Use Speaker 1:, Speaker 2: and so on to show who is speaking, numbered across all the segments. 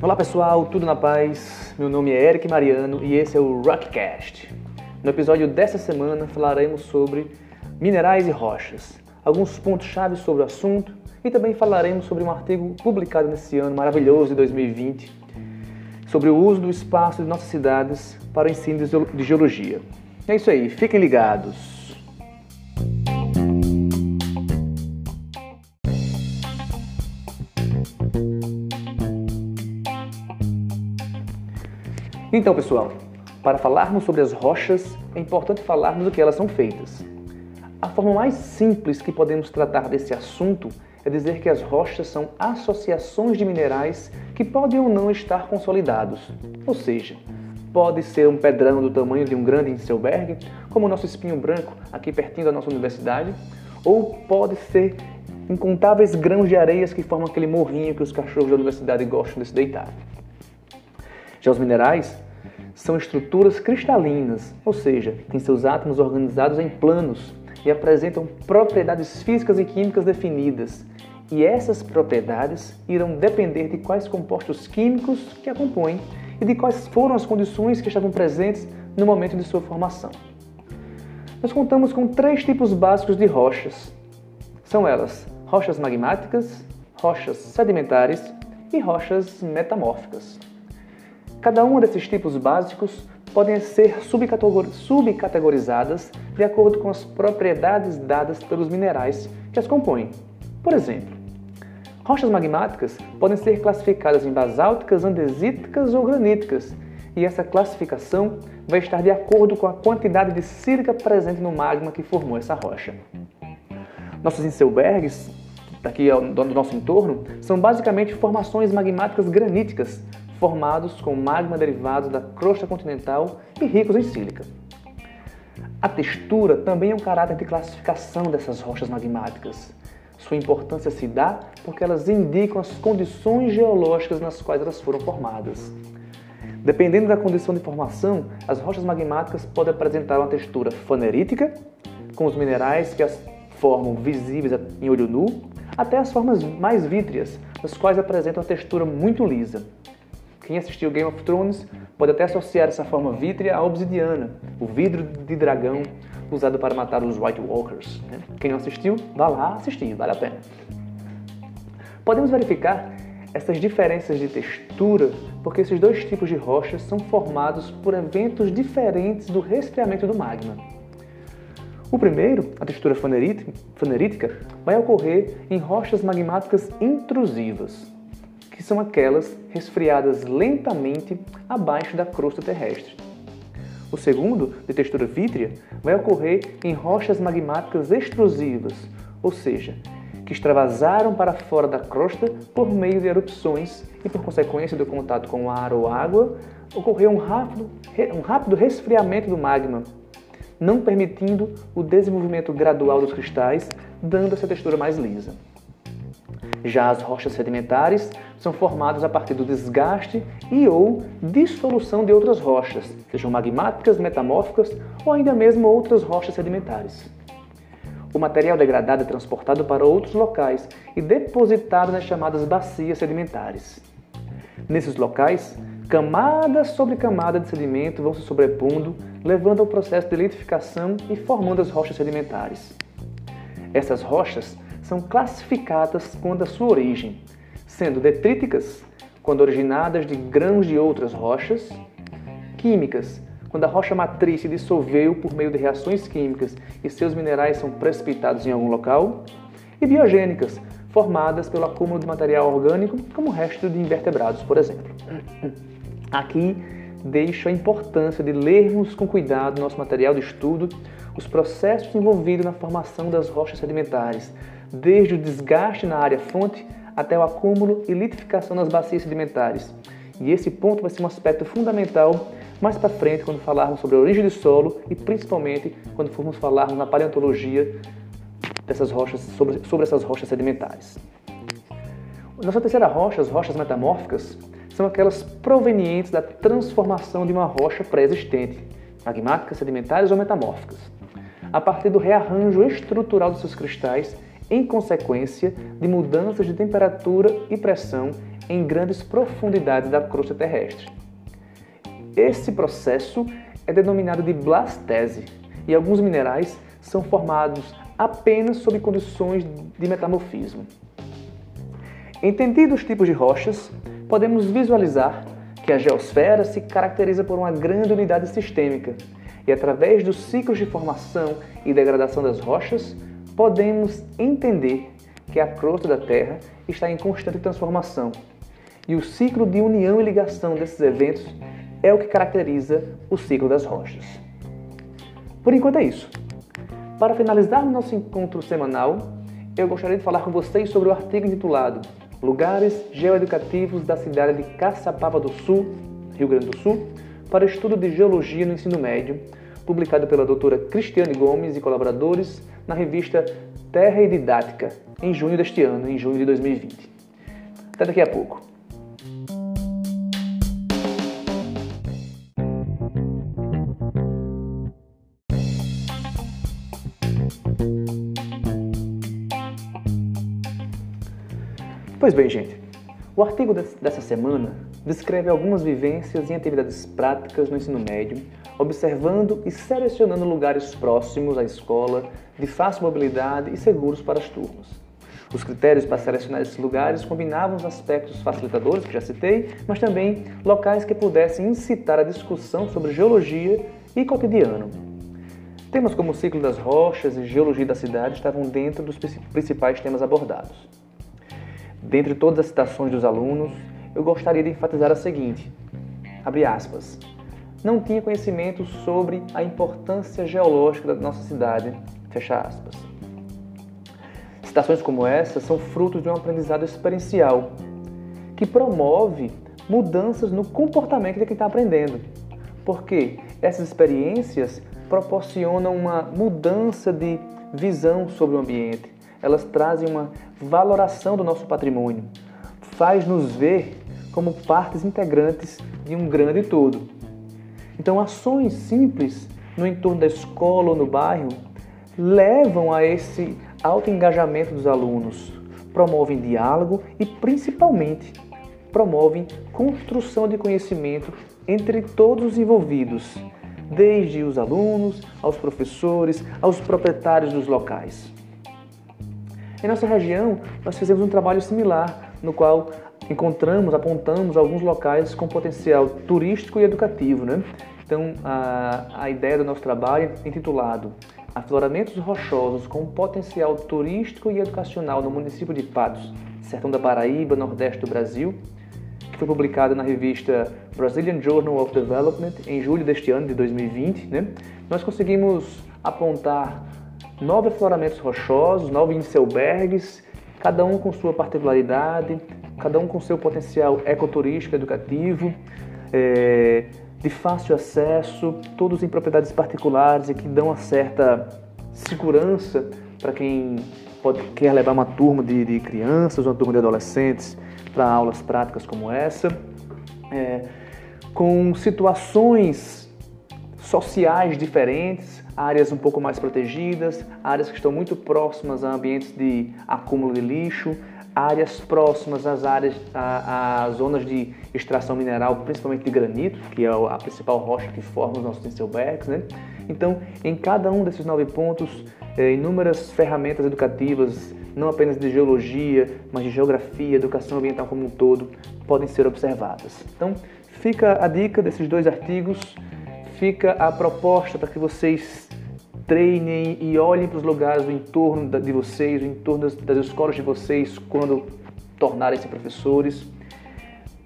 Speaker 1: Olá pessoal, tudo na paz? Meu nome é Eric Mariano e esse é o Rockcast. No episódio dessa semana falaremos sobre minerais e rochas, alguns pontos chave sobre o assunto e também falaremos sobre um artigo publicado nesse ano maravilhoso de 2020 sobre o uso do espaço de nossas cidades para o ensino de geologia. É isso aí, fiquem ligados. Então, pessoal, para falarmos sobre as rochas, é importante falarmos do que elas são feitas. A forma mais simples que podemos tratar desse assunto é dizer que as rochas são associações de minerais que podem ou não estar consolidados. Ou seja, pode ser um pedrão do tamanho de um grande Inselberg, como o nosso espinho branco aqui pertinho da nossa universidade, ou pode ser incontáveis grãos de areias que formam aquele morrinho que os cachorros da universidade gostam de se deitar. Já os minerais são estruturas cristalinas, ou seja, têm seus átomos organizados em planos e apresentam propriedades físicas e químicas definidas. E essas propriedades irão depender de quais compostos químicos que a compõem e de quais foram as condições que estavam presentes no momento de sua formação. Nós contamos com três tipos básicos de rochas. São elas rochas magmáticas, rochas sedimentares e rochas metamórficas. Cada um desses tipos básicos podem ser subcategorizadas de acordo com as propriedades dadas pelos minerais que as compõem. Por exemplo, rochas magmáticas podem ser classificadas em basálticas, andesíticas ou graníticas, e essa classificação vai estar de acordo com a quantidade de sílica presente no magma que formou essa rocha. Nossos inselbergs, daqui do nosso entorno, são basicamente formações magmáticas graníticas, formados com magma derivado da crosta continental e ricos em sílica. A textura também é um caráter de classificação dessas rochas magmáticas. Sua importância se dá porque elas indicam as condições geológicas nas quais elas foram formadas. Dependendo da condição de formação, as rochas magmáticas podem apresentar uma textura fanerítica, com os minerais que as formam visíveis em olho nu, até as formas mais vítreas, as quais apresentam uma textura muito lisa. Quem assistiu Game of Thrones pode até associar essa forma vítrea à obsidiana, o vidro de dragão usado para matar os White Walkers. Né? Quem não assistiu, vá lá assistir, vale a pena. Podemos verificar essas diferenças de textura porque esses dois tipos de rochas são formados por eventos diferentes do resfriamento do magma. O primeiro, a textura fanerítica, vai ocorrer em rochas magmáticas intrusivas, que são aquelas resfriadas lentamente abaixo da crosta terrestre. O segundo, de textura vítrea, vai ocorrer em rochas magmáticas extrusivas, ou seja, que extravasaram para fora da crosta por meio de erupções e, por consequência do contato com ar ou água, ocorreu um rápido, um rápido resfriamento do magma, não permitindo o desenvolvimento gradual dos cristais, dando essa textura mais lisa. Já as rochas sedimentares são formadas a partir do desgaste e ou dissolução de outras rochas, sejam magmáticas, metamórficas ou ainda mesmo outras rochas sedimentares. O material degradado é transportado para outros locais e depositado nas chamadas bacias sedimentares. Nesses locais, camada sobre camada de sedimento vão se sobrepondo, levando ao processo de litificação e formando as rochas sedimentares. Essas rochas são classificadas quando a sua origem, sendo detríticas, quando originadas de grãos de outras rochas, químicas, quando a rocha matriz se dissolveu por meio de reações químicas e seus minerais são precipitados em algum local, e biogênicas, formadas pelo acúmulo de material orgânico, como o resto de invertebrados, por exemplo. Aqui deixo a importância de lermos com cuidado nosso material de estudo, os processos envolvidos na formação das rochas sedimentares, desde o desgaste na área fonte até o acúmulo e litificação nas bacias sedimentares. E esse ponto vai ser um aspecto fundamental mais para frente quando falarmos sobre a origem do solo e principalmente quando formos falarmos na paleontologia dessas rochas, sobre, sobre essas rochas sedimentares. Nossa terceira rocha, as rochas metamórficas, são aquelas provenientes da transformação de uma rocha pré-existente, magmáticas, sedimentares ou metamórficas, a partir do rearranjo estrutural dos seus cristais em consequência de mudanças de temperatura e pressão em grandes profundidades da crosta terrestre. Esse processo é denominado de blastese e alguns minerais são formados apenas sob condições de metamorfismo. Entendidos os tipos de rochas, podemos visualizar que a geosfera se caracteriza por uma grande unidade sistêmica e, através dos ciclos de formação e degradação das rochas, podemos entender que a crosta da Terra está em constante transformação e o ciclo de união e ligação desses eventos é o que caracteriza o ciclo das rochas. Por enquanto é isso. Para finalizar o nosso encontro semanal, eu gostaria de falar com vocês sobre o artigo intitulado Lugares Geoeducativos da cidade de Caçapava do Sul, Rio Grande do Sul, para estudo de geologia no ensino médio, publicado pela doutora Cristiane Gomes e colaboradores na revista Terra e Didática, em junho deste ano, em junho de 2020. Até daqui a pouco. Pois bem, gente, o artigo dessa semana descreve algumas vivências em atividades práticas no ensino médio, observando e selecionando lugares próximos à escola, de fácil mobilidade e seguros para as turmas. Os critérios para selecionar esses lugares combinavam os aspectos facilitadores, que já citei, mas também locais que pudessem incitar a discussão sobre geologia e cotidiano. Temas como o ciclo das rochas e geologia da cidade estavam dentro dos principais temas abordados. Dentre todas as citações dos alunos, eu gostaria de enfatizar a seguinte: abre aspas. Não tinha conhecimento sobre a importância geológica da nossa cidade, fecha aspas. Citações como essa são frutos de um aprendizado experiencial que promove mudanças no comportamento de quem está aprendendo. Porque essas experiências proporcionam uma mudança de visão sobre o ambiente, elas trazem uma valoração do nosso patrimônio, faz nos ver como partes integrantes de um grande todo. Então, ações simples no entorno da escola ou no bairro levam a esse alto engajamento dos alunos, promovem diálogo e, principalmente, promovem construção de conhecimento entre todos os envolvidos, desde os alunos, aos professores, aos proprietários dos locais. Em nossa região, nós fizemos um trabalho similar, no qual encontramos, apontamos alguns locais com potencial turístico e educativo. Né? Então, a, a ideia do nosso trabalho é intitulado Afloramentos rochosos com potencial turístico e educacional no município de Patos, sertão da Paraíba, nordeste do Brasil, que foi publicado na revista Brazilian Journal of Development em julho deste ano, de 2020. Né? Nós conseguimos apontar nove afloramentos rochosos, nove inselbergs, cada um com sua particularidade, cada um com seu potencial ecoturístico educativo, é, de fácil acesso, todos em propriedades particulares e que dão uma certa segurança para quem pode, quer levar uma turma de, de crianças, uma turma de adolescentes para aulas práticas como essa, é, com situações sociais diferentes, áreas um pouco mais protegidas, áreas que estão muito próximas a ambientes de acúmulo de lixo, áreas próximas às áreas, às zonas de extração mineral, principalmente de granito, que é a principal rocha que forma os nossos Tinselbergs, né? Então, em cada um desses nove pontos, é, inúmeras ferramentas educativas, não apenas de geologia, mas de geografia, educação ambiental como um todo, podem ser observadas. Então, fica a dica desses dois artigos, fica a proposta para que vocês treinem e olhem para os lugares do entorno de vocês, do entorno das, das escolas de vocês, quando tornarem-se professores,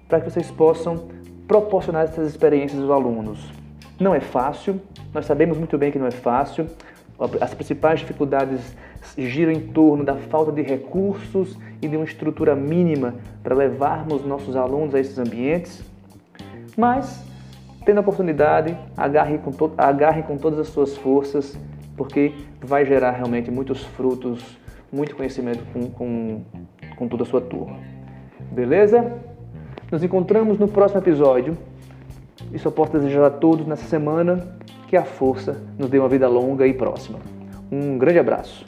Speaker 1: para que vocês possam proporcionar essas experiências aos alunos. Não é fácil, nós sabemos muito bem que não é fácil. As principais dificuldades giram em torno da falta de recursos e de uma estrutura mínima para levarmos nossos alunos a esses ambientes. Mas, tendo a oportunidade, agarre com, to agarre com todas as suas forças porque vai gerar realmente muitos frutos, muito conhecimento com, com, com toda a sua turma. Beleza? Nos encontramos no próximo episódio e só posso desejar a todos nessa semana que a força nos dê uma vida longa e próxima. Um grande abraço.